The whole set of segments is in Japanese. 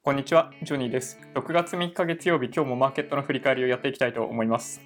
こんにちは、ジョニーです。6月3日月曜日、今日もマーケットの振り返りをやっていきたいと思います。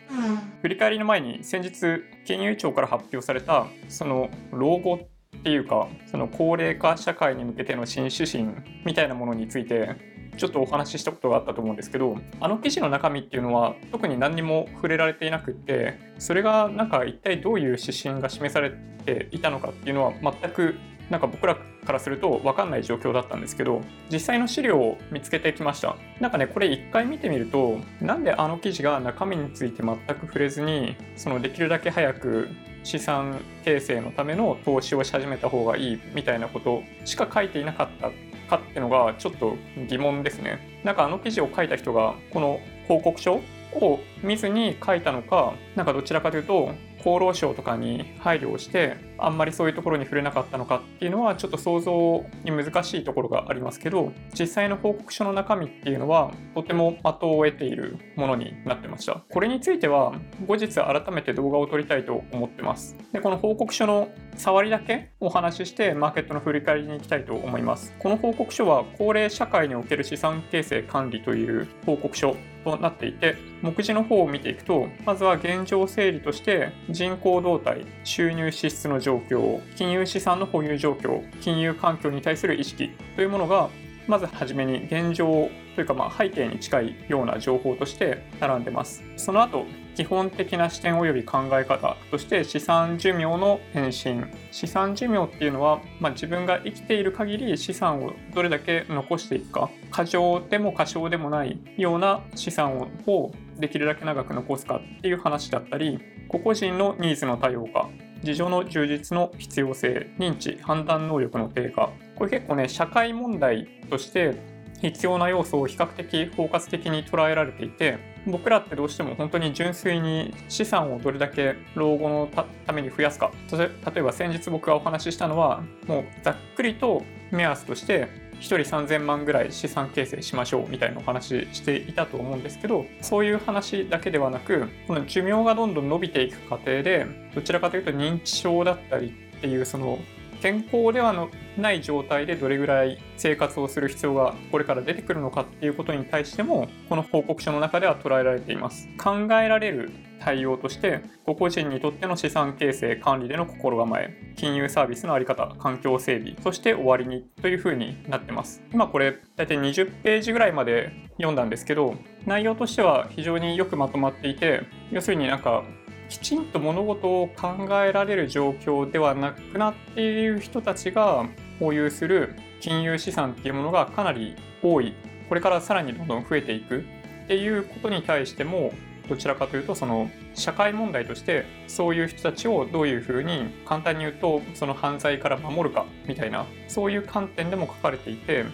振り返りの前に、先日、金融庁から発表された、その老後っていうか、その高齢化社会に向けての新指針みたいなものについて、ちょっとお話ししたことがあったと思うんですけど、あの記事の中身っていうのは特に何にも触れられていなくって、それがなんか一体どういう指針が示されていたのかっていうのは全くなんか僕らからすると分かんない状況だったんですけど実際の資料を見つけてきました。なんかねこれ一回見てみるとなんであの記事が中身について全く触れずにそのできるだけ早く資産形成のための投資をし始めた方がいいみたいなことしか書いていなかったかってのがちょっと疑問ですね。なんかあの記事を書いた人がこの報告書を見ずに書いたのかなんかどちらかというと厚労省とかに配慮をしてあんまりそういうところに触れなかったのかっていうのはちょっと想像に難しいところがありますけど実際の報告書の中身っていうのはとても的を得ているものになってました。これについては後日改めて動画を撮りたいと思ってます。でこの報告書の触りだけお話ししてマーケットの振り返りに行きたいと思います。この報告書は高齢社会における資産形成管理という報告書となっていて目次の方を見ていくとまずは現状整理として人口動態収入支出の状状況金融資産の保有状況金融環境に対する意識というものがまずはじめに現状というかまあ背景に近いような情報として並んでます。その後基本的な視点及び考え方として資産寿命の変身。資産寿命っていうのは、まあ、自分が生きている限り資産をどれだけ残していくか過剰でも過小でもないような資産をできるだけ長く残すかっていう話だったり個々人のニーズの多様化事情の充実の必要性認知判断能力の低下。これ結構ね社会問題として必要な要素を比較的包括的に捉えられていて僕らってどうしても本当に純粋に資産をどれだけ老後のために増やすか。例えば先日僕がお話ししたのはもうざっくりと目安として1人3000万ぐらい資産形成しましょうみたいなお話していたと思うんですけどそういう話だけではなくこの寿命がどんどん伸びていく過程でどちらかというと認知症だったりっていうその健康ではない状態でどれぐらい生活をする必要がこれから出てくるのかっていうことに対してもこの報告書の中では捉えられています。考えられる対応として個々人にとっての資産形成管理での心構え金融サービスの在り方環境整備そして終わりにというふうになってます。今これ大体20ページぐらいまで読んだんですけど内容としては非常によくまとまっていて要するになんかきちんと物事を考えられる状況ではなくなっている人たちが保有する金融資産っていうものがかなり多いこれからさらにどんどん増えていくっていうことに対してもどちらかというとその社会問題としてそういう人たちをどういうふうに簡単に言うとその犯罪から守るかみたいなそういう観点でも書かれていて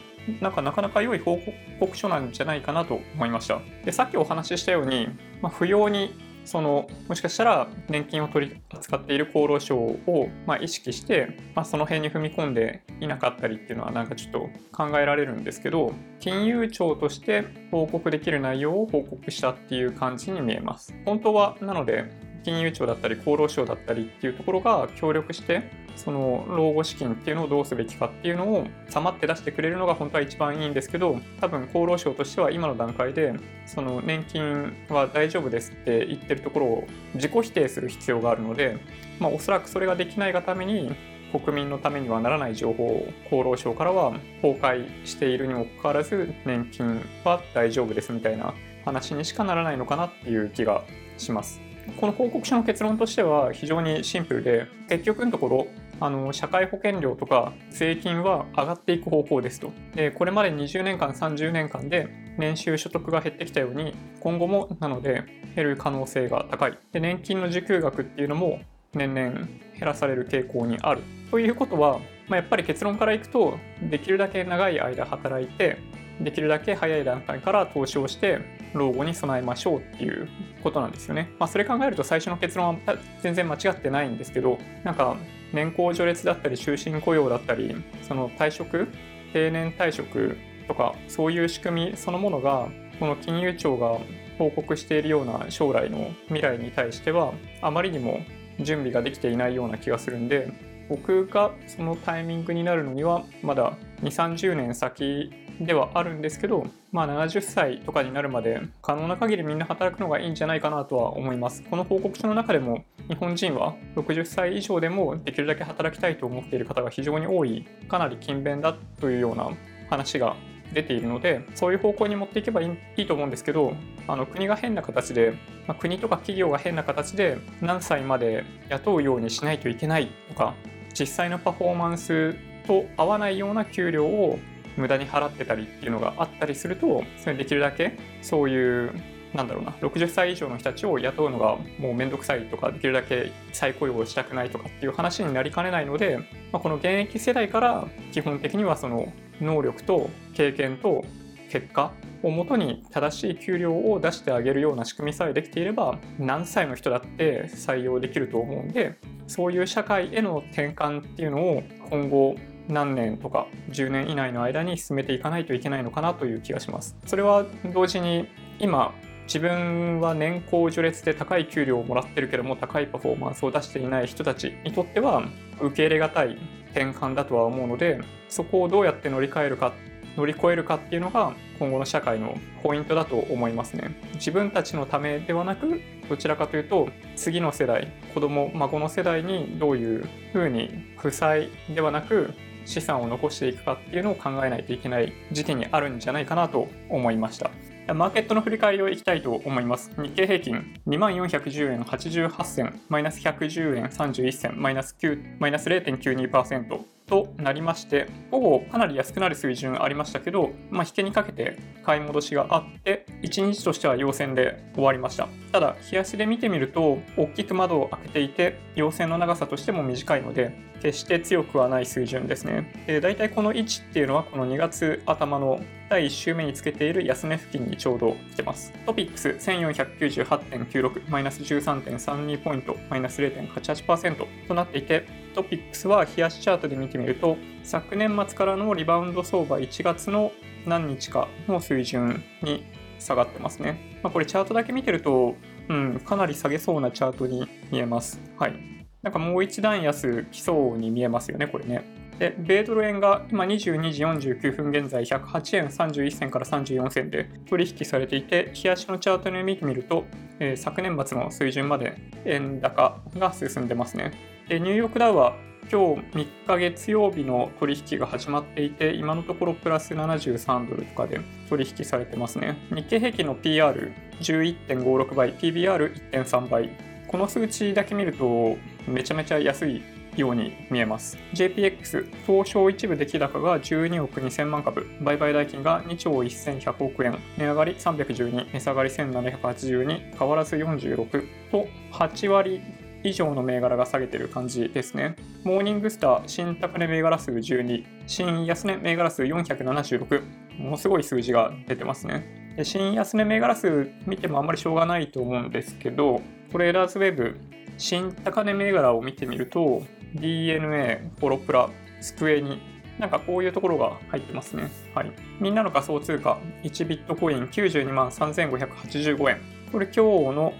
なんかなかなか良い報告書なんじゃないかなと思いました。でさっきお話ししたように、まあ、不要にそのもしかしたら年金を取り扱っている厚労省を、まあ、意識して、まあ、その辺に踏み込んでいなかったりっていうのはなんかちょっと考えられるんですけど金融庁として報告できる内容を報告したっていう感じに見えます。本当はなので金融庁だったり厚労省だったりっていうところが協力してその老後資金っていうのをどうすべきかっていうのをさまって出してくれるのが本当は一番いいんですけど多分厚労省としては今の段階でその年金は大丈夫ですって言ってるところを自己否定する必要があるので、まあ、おそらくそれができないがために国民のためにはならない情報を厚労省からは公開しているにもかかわらず年金は大丈夫ですみたいな話にしかならないのかなっていう気がします。この報告書の結論としては非常にシンプルで結局のところあの社会保険料とか税金は上がっていく方向ですと。でこれまで20年間30年間で年収所得が減ってきたように今後もなので減る可能性が高い。で年金の受給額っていうのも年々減らされる傾向にある。ということは、まあ、やっぱり結論からいくとできるだけ長い間働いてできるだけ早い段階から投資をして老後に備えましょうっていうことなんですよね。まあ、それ考えると最初の結論は全然間違ってないんですけどなんか年功序列だったり終身雇用だったりその退職定年退職とかそういう仕組みそのものがこの金融庁が報告しているような将来の未来に対してはあまりにも準備ができていないような気がするんで僕がそのタイミングになるのにはまだ2030年先ではあるんですけど、まあ、70歳とかになるまで可能な限りみんな働くのがいいんじゃないかなとは思います。この報告書の中でも日本人は60歳以上でもできるだけ働きたいと思っている方が非常に多い、かなり勤勉だというような話が出ているのでそういう方向に持っていけばいいと思うんですけどあの国が変な形で、まあ、国とか企業が変な形で何歳まで雇うようにしないといけないとか実際のパフォーマンスと合わないような給料を無駄に払ってたりっていうのがあったりするとそれできるだけそういうなんだろうな60歳以上の人たちを雇うのがもうめんどくさいとかできるだけ再雇用をしたくないとかっていう話になりかねないので、まあ、この現役世代から基本的にはその能力と経験と結果をもとに正しい給料を出してあげるような仕組みさえできていれば何歳の人だって採用できると思うんでそういう社会への転換っていうのを今後何年とか10年以内の間に進めていかないといけないのかなという気がします。それは同時に今自分は年功序列で高い給料をもらってるけども高いパフォーマンスを出していない人たちにとっては受け入れがたい転換だとは思うのでそこをどうやって乗り換えるか乗り越えるかっていうのが今後の社会のポイントだと思いますね自分たちのためではなくどちらかというと次の世代子供孫の世代にどういうふうに負債ではなく資産を残していくかっていうのを考えないといけない時期にあるんじゃないかなと思いました。マーケットの振り返りをいきたいと思います。日経平均2410円88銭、マイナス110円31銭、マイナス9、マイナス0.92%となりまして、午後かなり安くなる水準ありましたけど、まあ、引けにかけて買い戻しがあって、1日としては陽線で終わりました。ただ、冷やしで見てみると、大きく窓を開けていて、陽線の長さとしても短いので、決して強くはない水準ですね。で大体この位置っていうのは、この2月頭の第1週目につけている安値付近にちょうど来てます。トピックス1498.96マイナス13.32ポイントマイナス0.88%となっていてトピックスは冷やしチャートで見てみると昨年末からのリバウンド相場1月の何日かの水準に下がってますね。まあ、これチャートだけ見てると、うん、かなり下げそうなチャートに見えます。はい。なんかもう一段安来そうに見えますよね、これね。で、米ドル円が今22時49分現在108円31銭から34銭で取引されていて、日足のチャートで見てみると、えー、昨年末の水準まで円高が進んでますね。で、ニューヨークダウは今日3日月曜日の取引が始まっていて、今のところプラス73ドルとかで取引されてますね。日経平均の PR11.56 倍、PBR1.3 倍。この数値だけ見るとめちゃめちゃ安いように見えます。JPX、東証一部出来高が12億2000万株、売買代金が2兆1100億円、値上がり312、値下がり1782、変わらず46と8割以上の銘柄が下げてる感じですね。モーニングスター新高値銘柄数12、新安値銘柄数476、ものすごい数字が出てますね。で新安値銘柄数見てもあんまりしょうがないと思うんですけど、トレーダーズウェブ新高値銘柄を見てみると、DNA、ポロプラ、スクエニ、なんかこういうところが入ってますね。はい。みんなの仮想通貨、1ビットコイン92万3585円。これ今日の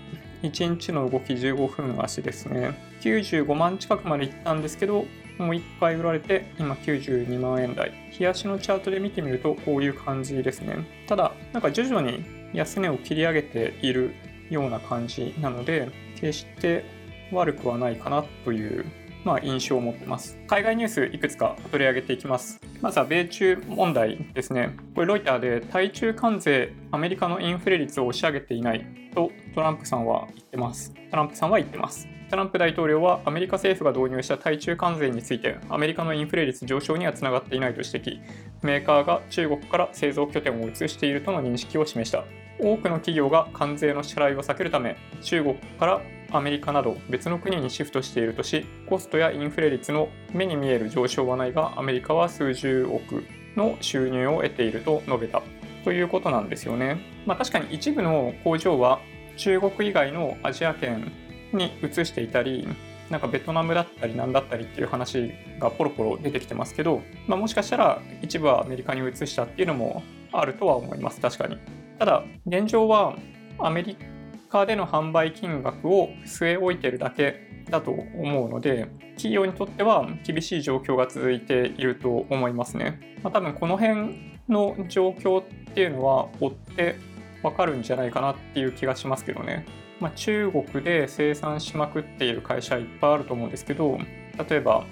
1日の動き15分足ですね。95万近くまでいったんですけど、もう1回売られて、今92万円台。日足のチャートで見てみると、こういう感じですね。ただ、なんか徐々に安値を切り上げているような感じなので、決して悪くはないかなというまあ、印象を持ってます。海外ニュースいくつか取り上げていきます。まずは米中問題ですね。これロイターで対中関税、アメリカのインフレ率を押し上げていないとトランプさんは言ってます。トランプさんは言ってます。トランプ大統領はアメリカ政府が導入した対中関税についてアメリカのインフレ率上昇にはつながっていないと指摘メーカーが中国から製造拠点を移しているとの認識を示した多くの企業が関税の支払いを避けるため中国からアメリカなど別の国にシフトしているとし、コストやインフレ率の目に見える上昇はないが、アメリカは数十億の収入を得ていると述べたということなんですよね。まあ、確かに一部の工場は中国以外のアジア圏に移していたり、なんかベトナムだったりなんだったりっていう話がポロポロ出てきてますけど、まあ、もしかしたら一部はアメリカに移したっていうのもあるとは思います、確かに。ただ、現状はアメリカーでの販売金額を据え置いてるだけだと思うので、企業にとっては厳しい状況が続いていると思いますね。まあ、多分この辺の状況っていうのは追ってわかるんじゃないかなっていう気がしますけどね。まあ、中国で生産しまくっている会社いっぱいあると思うんですけど例えば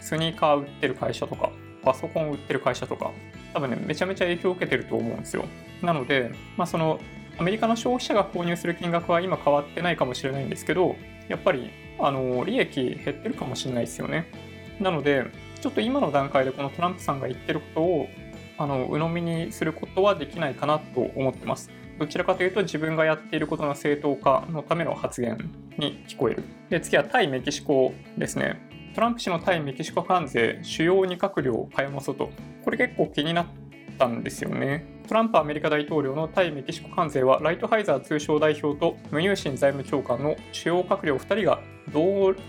スニーカー売ってる会社とかパソコン売ってる会社とか多分ねめちゃめちゃ影響を受けてると思うんですよなので、まあ、そのアメリカの消費者が購入する金額は今変わってないかもしれないんですけどやっぱりあの利益減ってるかもしれないですよねなのでちょっと今の段階でこのトランプさんが言ってることをあの鵜呑みにすることはできないかなと思ってますどちらかというと自分がやっていることの正当化のための発言に聞こえる。で次は対メキシコですね。トランプ氏の対メキシコ関税、主要2閣僚を買い戻そうと。これ結構気になってたんですよね。トランプアメリカ大統領の対メキシコ関税は、ライトハイザー通商代表と無入信財務長官の主要閣僚2人が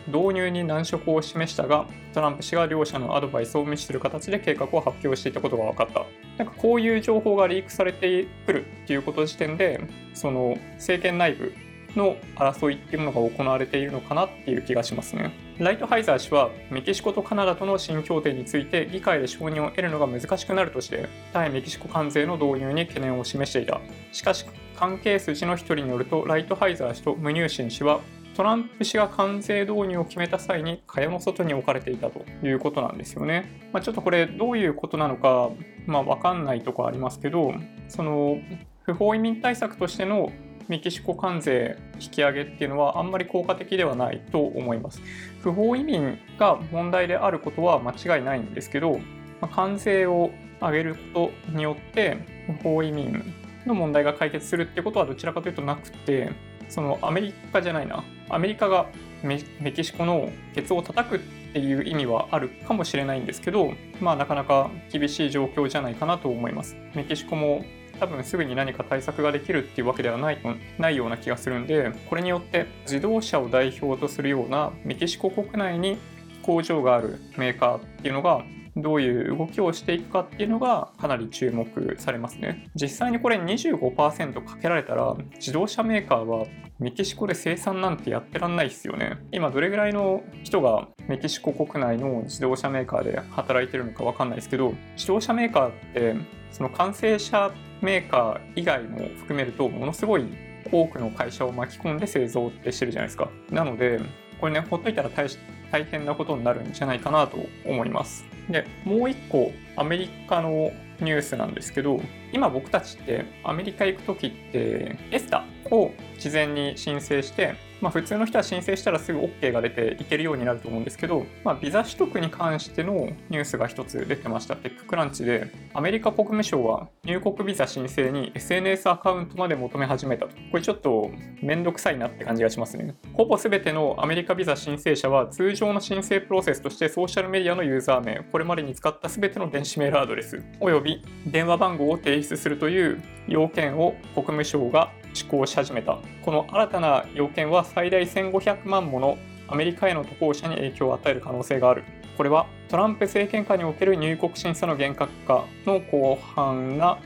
導入に難色を示したが、トランプ氏が両者のアドバイスを無視する形で計画を発表していたことが分かった。なんかこういう情報がリークされてくるっていうこと時点で、その政権内部の争いっていうものが行われているのかなっていう気がしますね。ライトハイザー氏はメキシコとカナダとの新協定について議会で承認を得るのが難しくなるとして対メキシコ関税の導入に懸念を示していた。しかし関係筋の一人によるとライトハイザー氏とムニューシン氏はトランプ氏が関税導入を決めた際に蚊帳の外に置かれていたということなんですよね。まあ、ちょっとこれどういうことなのか、まあ、分かんないとこありますけどその不法移民対策としてのメキシコ関税引き上げっていうのはあんまり効果的ではないと思います。不法移民が問題であることは間違いないんですけど、まあ、関税を上げることによって不法移民の問題が解決するってことはどちらかというとなくてそのアメリカじゃないなアメリカがメキシコのケツを叩くっていう意味はあるかもしれないんですけどまあなかなか厳しい状況じゃないかなと思いますメキシコも多分すぐに何か対策ができるっていうわけではないないような気がするんでこれによって自動車を代表とするようなメキシコ国内に工場があるメーカーっていうのがどういう動きをしていくかっていうのがかなり注目されますね。実際にこれ25%かけられたら自動車メーカーはメキシコで生産なんてやってらんないですよね。今どれぐらいの人がメキシコ国内の自動車メーカーで働いてるのかわかんないですけど自動車メーカーってその完成車メーカー以外も含めるとものすごい多くの会社を巻き込んで製造ってしてるじゃないですか。なのでこれねほっといたら大大変なことになるんじゃないかなと思います。でもう一個アメリカのニュースなんですけど今僕たちってアメリカ行く時ってエスタを事前に申請してまあ、普通の人は申請したらすぐ OK が出ていけるようになると思うんですけど、まあ、ビザ取得に関してのニュースが一つ出てました。テッククランチで、アメリカ国務省は入国ビザ申請に SNS アカウントまで求め始めたと。これちょっとめんどくさいなって感じがしますね。ほぼ全てのアメリカビザ申請者は通常の申請プロセスとしてソーシャルメディアのユーザー名、これまでに使った全ての電子メールアドレス、および電話番号を提出するという要件を国務省が施行し始めた。この新たな要件は最大1500万ものアメリカへの渡航者に影響を与える可能性がある。これはトランプ政権下における入国審査の厳格化の広範な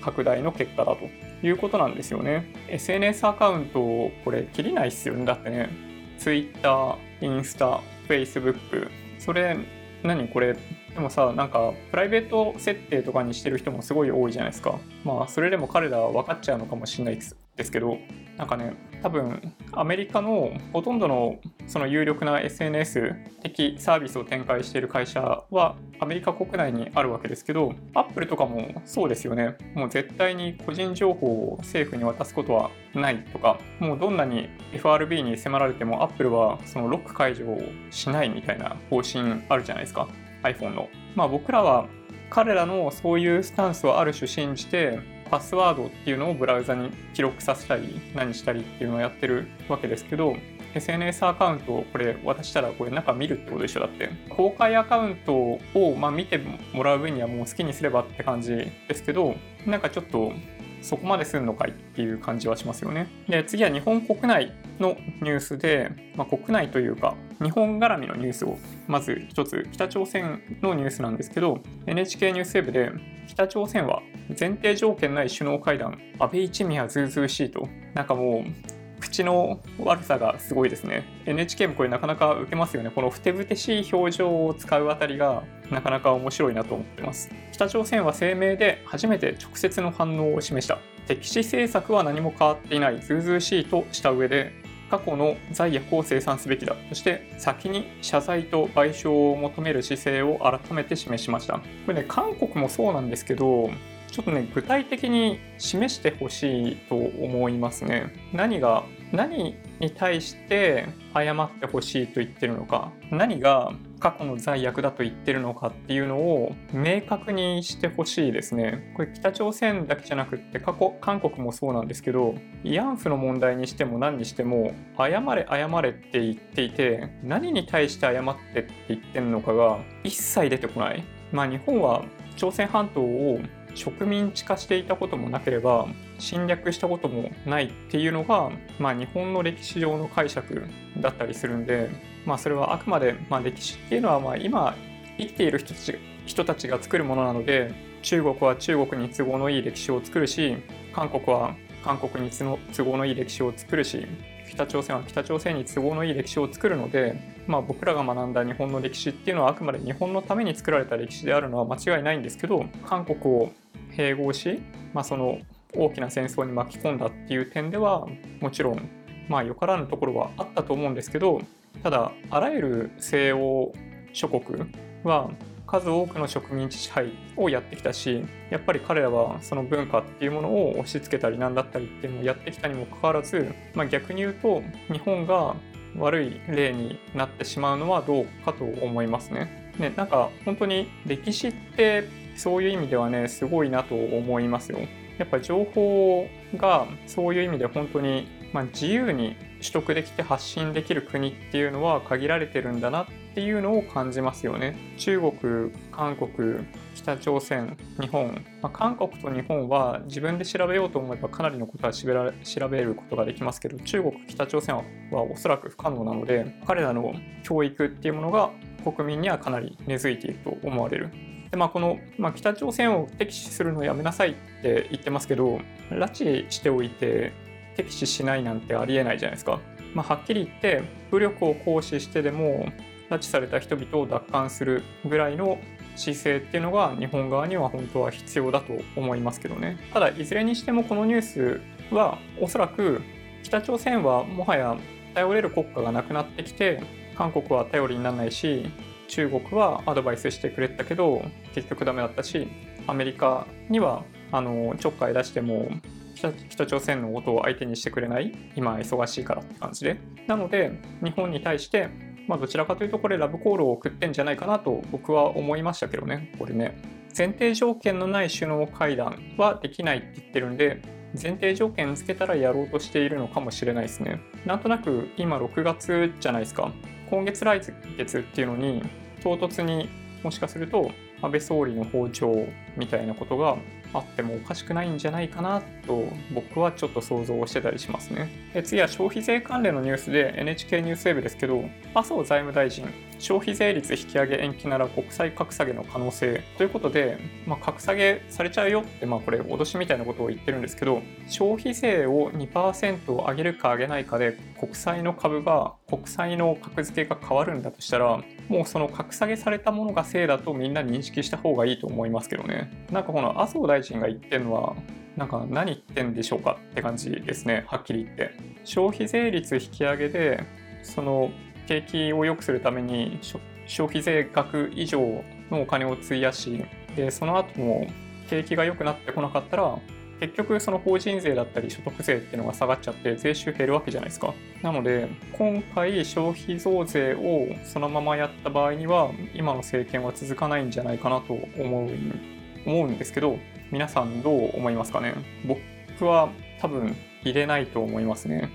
拡大の結果だということなんですよね。SNS アカウントを、これ切りないっすよね。だってね、Twitter、インスタ、Facebook、それ、何これでもさ、なんか、プライベート設定とかにしてる人もすごい多いじゃないですか。まあ、それでも彼らは分かっちゃうのかもしれないです。ですけどなんかね多分アメリカのほとんどのその有力な SNS 的サービスを展開している会社はアメリカ国内にあるわけですけどアップルとかもそうですよね。もう絶対に個人情報を政府に渡すことはないとかもうどんなに FRB に迫られてもアップルはそのロック解除をしないみたいな方針あるじゃないですか。iPhone の。まあ僕らは彼らのそういうスタンスをある種信じてパスワードっていうのをブラウザに記録させたり何したりっていうのをやってるわけですけど SNS アカウントをこれ渡したらこれ中見るってことでしょ？だって。公開アカウントをま見てもらう上にはもう好きにすればって感じですけどなんかちょっとそこまですんのかいっていう感じはしますよね。で、次は日本国内のニュースで、まあ、国内というか、日本絡みのニュースを、まず一つ、北朝鮮のニュースなんですけど、NHK ニュースウェブで、北朝鮮は前提条件ない首脳会談、安倍一味はずうずうしいと、なんかもう、口の悪さがすごいですね。NHK もこれなかなか受けますよね。このふてぶてしい表情を使うあたりがなかなか面白いなと思ってます。北朝鮮は声明で初めて直接の反応を示した。敵視政策は何も変わっていない。ずうずうしいとした上で過去の罪悪を清算すべきだ。そして先に謝罪と賠償を求める姿勢を改めて示しました。これね韓国もそうなんですけどちょっとね具体的に示してほしいと思いますね何が何に対して謝ってほしいと言ってるのか何が過去の罪悪だと言ってるのかっていうのを明確にしてほしいですね。これ北朝鮮だけじゃなくって過去韓国もそうなんですけど慰安婦の問題にしても何にしても謝れ謝れって言っていて何に対して謝ってって言ってるのかが一切出てこない。まあ日本は朝鮮半島を植民地化していたこともなければ侵略したこともないっていうのが、まあ、日本の歴史上の解釈だったりするんで、まあ、それはあくまで、まあ、歴史っていうのはまあ今生きている人たち人たちが作るものなので中国は中国に都合のいい歴史を作るし韓国は韓国に都合のいい歴史を作るし北朝鮮は北朝鮮に都合のいい歴史を作るので、まあ、僕らが学んだ日本の歴史っていうのはあくまで日本のために作られた歴史であるのは間違いないんですけど韓国を併合し、まあ、その大きな戦争に巻き込んだっていう点ではもちろんまあよからぬところはあったと思うんですけどただあらゆる西欧諸国は数多くの植民地支配をやってきたしやっぱり彼らはその文化っていうものを押し付けたりなんだったりっていうのをやってきたにもかかわらず、まあ、逆に言うと日本が悪い例になってしまうのはどうかと思いますね。ねなんか本当に歴史ってそういう意味ではねすごいなと思いますよ。やっぱり情報がそういう意味で本当に、まあ、自由に取得できて発信できる国っていうのは限られてるんだなっていうのを感じますよね。中国、韓国、北朝鮮、日本、まあ、韓国と日本は自分で調べようと思えばかなりのことは調べることができますけど中国、北朝鮮はおそらく不可能なので彼らの教育っていうものが国民にはかなり根付いていると思われる。でまあ、この、まあ、北朝鮮を敵視するのやめなさいって言ってますけど拉致しておいて敵視しないなんてありえないじゃないですか。まあ、はっきり言って武力を行使してでも拉致された人々を奪還するぐらいの姿勢っていうのが日本側には本当は必要だと思いますけどね。ただいずれにしてもこのニュースはおそらく北朝鮮はもはや頼れる国家がなくなってきて韓国は頼りにならないし中国はアドバイスしてくれたけど結局ダメだったしアメリカにはあのちょっかい出しても北朝鮮のことを相手にしてくれない今忙しいからって感じでなので日本に対してまあどちらかというとこれラブコールを送ってんじゃないかなと僕は思いましたけどね。これね。前提条件のない首脳会談はできないって言ってるんで前提条件つけたらやろうとしているのかもしれないですね。なんとなく今6月じゃないですか。今月来月っていうのに唐突にもしかすると安倍総理の訪朝みたいなことがあってもおかしくないんじゃないかなと僕はちょっと想像をしてたりしますね。で次は消費税関連のニュースで NHK ニュースウェブですけど麻生財務大臣消費税率引き上げ延期なら国債格下げの可能性。ということで、まあ、格下げされちゃうよって、まあ、これ脅しみたいなことを言ってるんですけど消費税を2%上げるか上げないかで国債の株が国債の格付けが変わるんだとしたらもうその格下げされたものがせいだとみんな認識した方がいいと思いますけどね。なんかこの麻生大臣が言ってるのはなんか何言ってんでしょうかって感じですねはっきり言って。消費税率引き上げでその景気を良くするために消費税額以上のお金を費やしでその後も景気が良くなってこなかったら結局その法人税だったり所得税っていうのが下がっちゃって税収減るわけじゃないですか。なので今回消費増税をそのままやった場合には今の政権は続かないんじゃないかなと思う思うんですけど皆さんどう思いますかね？僕は多分入れないと思いますね。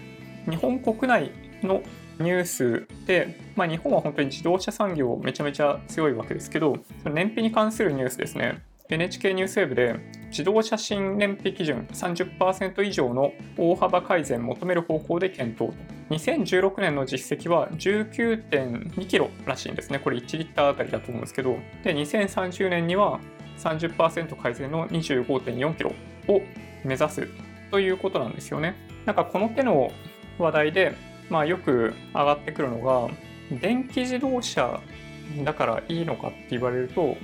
日本国内のニュースで、まあ、日本は本当に自動車産業めちゃめちゃ強いわけですけど、その燃費に関するニュースですね。NHK ニュースウェブで自動車新燃費基準30%以上の大幅改善求める方向で検討2016年の実績は19.2キロらしいんですね。これ1リッターあたりだと思うんですけど。で2030年には30%改善の25.4キロを目指すということなんですよね。なんかこの手の話題で、まあ、よく上がってくるのが電気自動車だからいいのかって言われると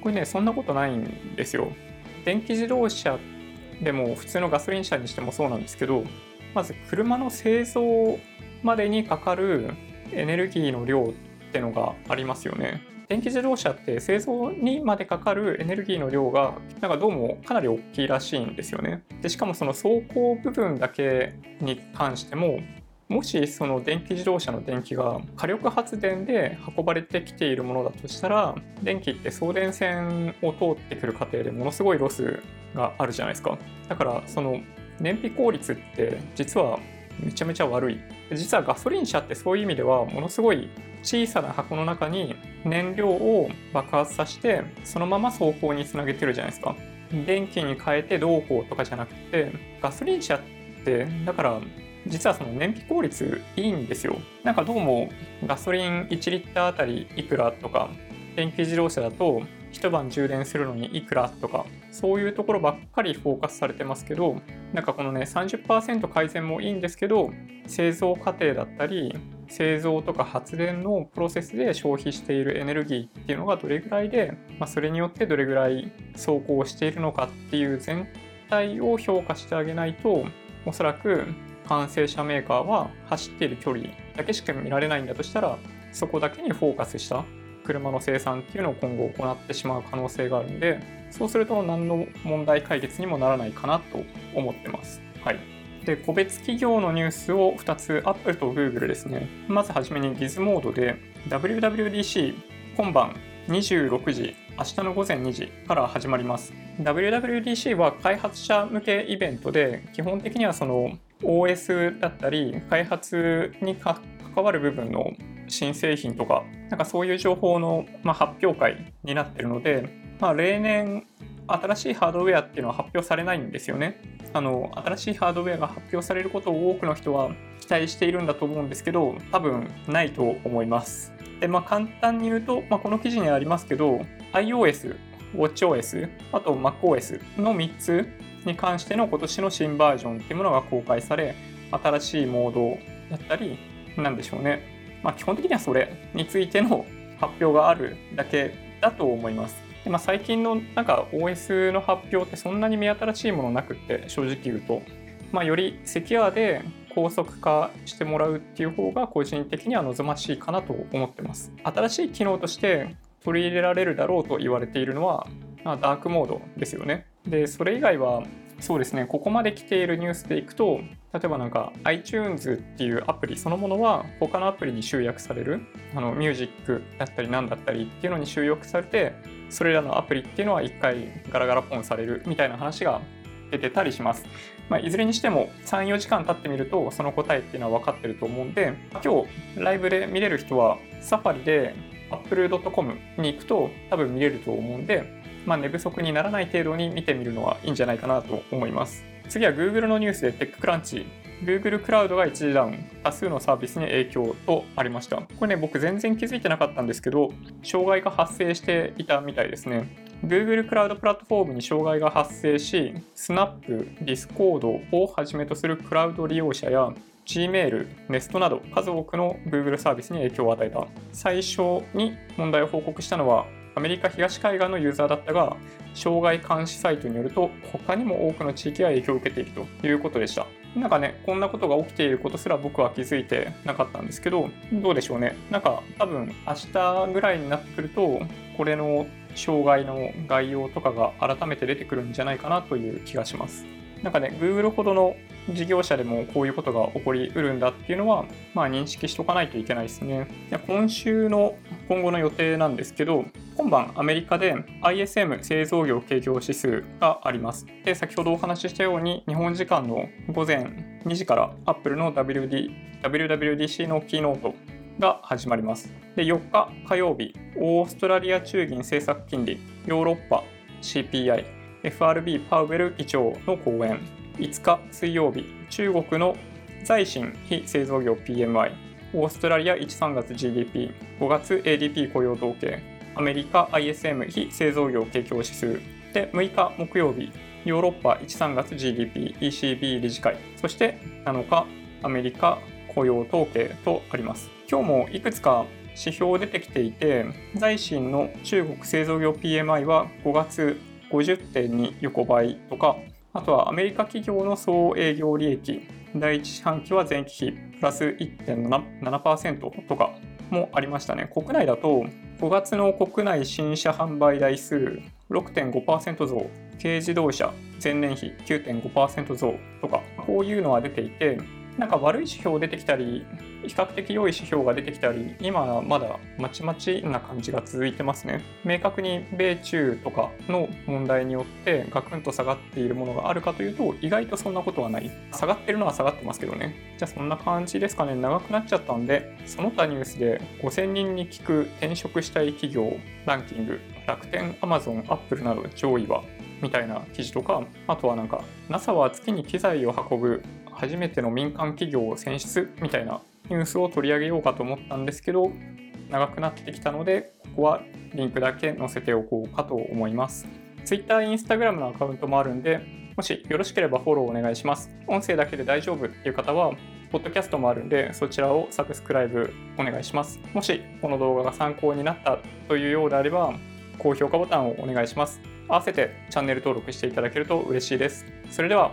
これねそんなことないんですよ。電気自動車でも普通のガソリン車にしてもそうなんですけどまず車の製造までにかかるエネルギーの量ってのがありますよね。電気自動車って製造にまでかかるエネルギーの量がなんかどうもかなり大きいらしいんですよね。でしかもその走行部分だけに関してももしその電気自動車の電気が火力発電で運ばれてきているものだとしたら電気って送電線を通ってくる過程でものすごいロスがあるじゃないですか。だからその燃費効率って実はめちゃめちゃ悪い。実はガソリン車ってそういう意味ではものすごい小さな箱の中に燃料を爆発させてそのまま走行につなげてるじゃないですか。電気に変えてどうこうとかじゃなくてガソリン車ってだから実はその燃費効率いいんですよ。なんかどうもガソリン1リッターあたりいくらとか電気自動車だと一晩充電するのにいくらとかそういうところばっかりフォーカスされてますけどなんかこのね30%改善もいいんですけど製造過程だったり製造とか発電のプロセスで消費しているエネルギーっていうのがどれぐらいで、まあ、それによってどれぐらい走行しているのかっていう全体を評価してあげないとおそらく完成車メーカーは走っている距離だけしか見られないんだとしたらそこだけにフォーカスした車の生産っていうのを今後行ってしまう可能性があるんでそうすると何の問題解決にもならないかなと思ってます。はい、で個別企業のニュースを2つ Apple と Google ですね。まずはじめに Gizmodo で WWDC 今晩26時明日の午前2時から始まります。WWDC は開発者向けイベントで基本的にはその OS だったり開発に関わる部分の新製品とかなんかそういう情報の、まあ、発表会になってるので、まあ、例年新しいハードウェアっていうのは発表されないんですよね。あの新しいハードウェアが発表されることを多くの人は期待しているんだと思うんですけど多分ないと思います。でまあ簡単に言うと、まあ、この記事にありますけど iOS、WatchOS、あと MacOS の3つに関しての今年の新バージョンっていうものが公開され新しいモードだったりなんでしょうね。まあ基本的にはそれについての発表があるだけだと思います。で、まあ、最近のなんか OS の発表ってそんなに目新しいものなくって正直言うと、まあ、よりセキュアで高速化してもらうっていう方が個人的には望ましいかなと思ってます。新しい機能として取り入れられるだろうと言われているのはまあ、ダークモードですよね。で、それ以外は、そうですね、ここまで来ているニュースでいくと、例えばなんか iTunes っていうアプリそのものは他のアプリに集約される、あのミュージックだったり何だったりっていうのに集約されて、それらのアプリっていうのは一回ガラガラポンされるみたいな話が出てたりします。まあ、いずれにしても3、4時間経ってみるとその答えっていうのは分かってると思うんで、今日ライブで見れる人はサファリで apple.com に行くと多分見れると思うんで、まあ、寝不足にならない程度に見てみるのはいいんじゃないかなと思います。次は Google のニュースでテッククランチ。Google クラウドが一時ダウン、多数のサービスに影響とありました。これね、僕全然気づいてなかったんですけど、障害が発生していたみたいですね。Google クラウドプラットフォームに障害が発生し、Snap、Discord をはじめとするクラウド利用者や Gmail、Nest など数多くの Google サービスに影響を与えた。最初に問題を報告したのはアメリカ東海岸のユーザーだったが、障害監視サイトによると、他にも多くの地域が影響を受けているということでした。なんかね、こんなことが起きていることすら僕は気づいてなかったんですけど、どうでしょうね。なんか多分明日ぐらいになってくると、これの障害の概要とかが改めて出てくるんじゃないかなという気がします。なんかね、Google ほどの事業者でもこういうことが起こりうるんだっていうのは、まあ認識しとかないといけないですね。今週の今後の予定なんですけど、今晩アメリカで ISM 製造業景況指数があります。で、先ほどお話ししたように日本時間の午前2時から Apple の WD WWDC のキーノートが始まります。で、4日火曜日、オーストラリア中銀政策金利、ヨーロッパ CPI、FRB パウエル議長の講演、5日水曜日、中国の財新非製造業 PMI、オーストラリア1、3月 GDP、5月 ADP 雇用統計、アメリカ ISM 非製造業景況指数、で6日木曜日、ヨーロッパ1、3月 GDP、ECB 理事会、そして7日アメリカ雇用統計とあります。今日もいくつか指標出てきていて、財新の中国製造業 PMI は5月50.2横ばいとか、あとはアメリカ企業の総営業利益、第1四半期は前期比プラス1.7%とかもありましたね。国内だと5月の国内新車販売台数6.5%増、軽自動車前年比9.5%増とか、こういうのは出ていて、なんか悪い指標出てきたり、比較的良い指標が出てきたり、今まだまちまちな感じが続いてますね。明確に米中とかの問題によってガクンと下がっているものがあるかというと、意外とそんなことはない。下がってるのは下がってますけどね。じゃあそんな感じですかね。長くなっちゃったんで、その他ニュースで5000人に聞く転職したい企業ランキング、楽天、アマゾン、アップルなど上位はみたいな記事とか、あとはなんか NASA は月に機材を運ぶ初めての民間企業を選出みたいなニュースを取り上げようかと思ったんですけど、長くなってきたので、ここはリンクだけ載せておこうかと思います。Twitter、Instagram のアカウントもあるんで、もしよろしければフォローお願いします。音声だけで大丈夫っていう方は、ポッドキャストもあるんで、そちらをサブスクライブお願いします。もしこの動画が参考になったというようであれば、高評価ボタンをお願いします。合わせてチャンネル登録していただけると嬉しいです。それでは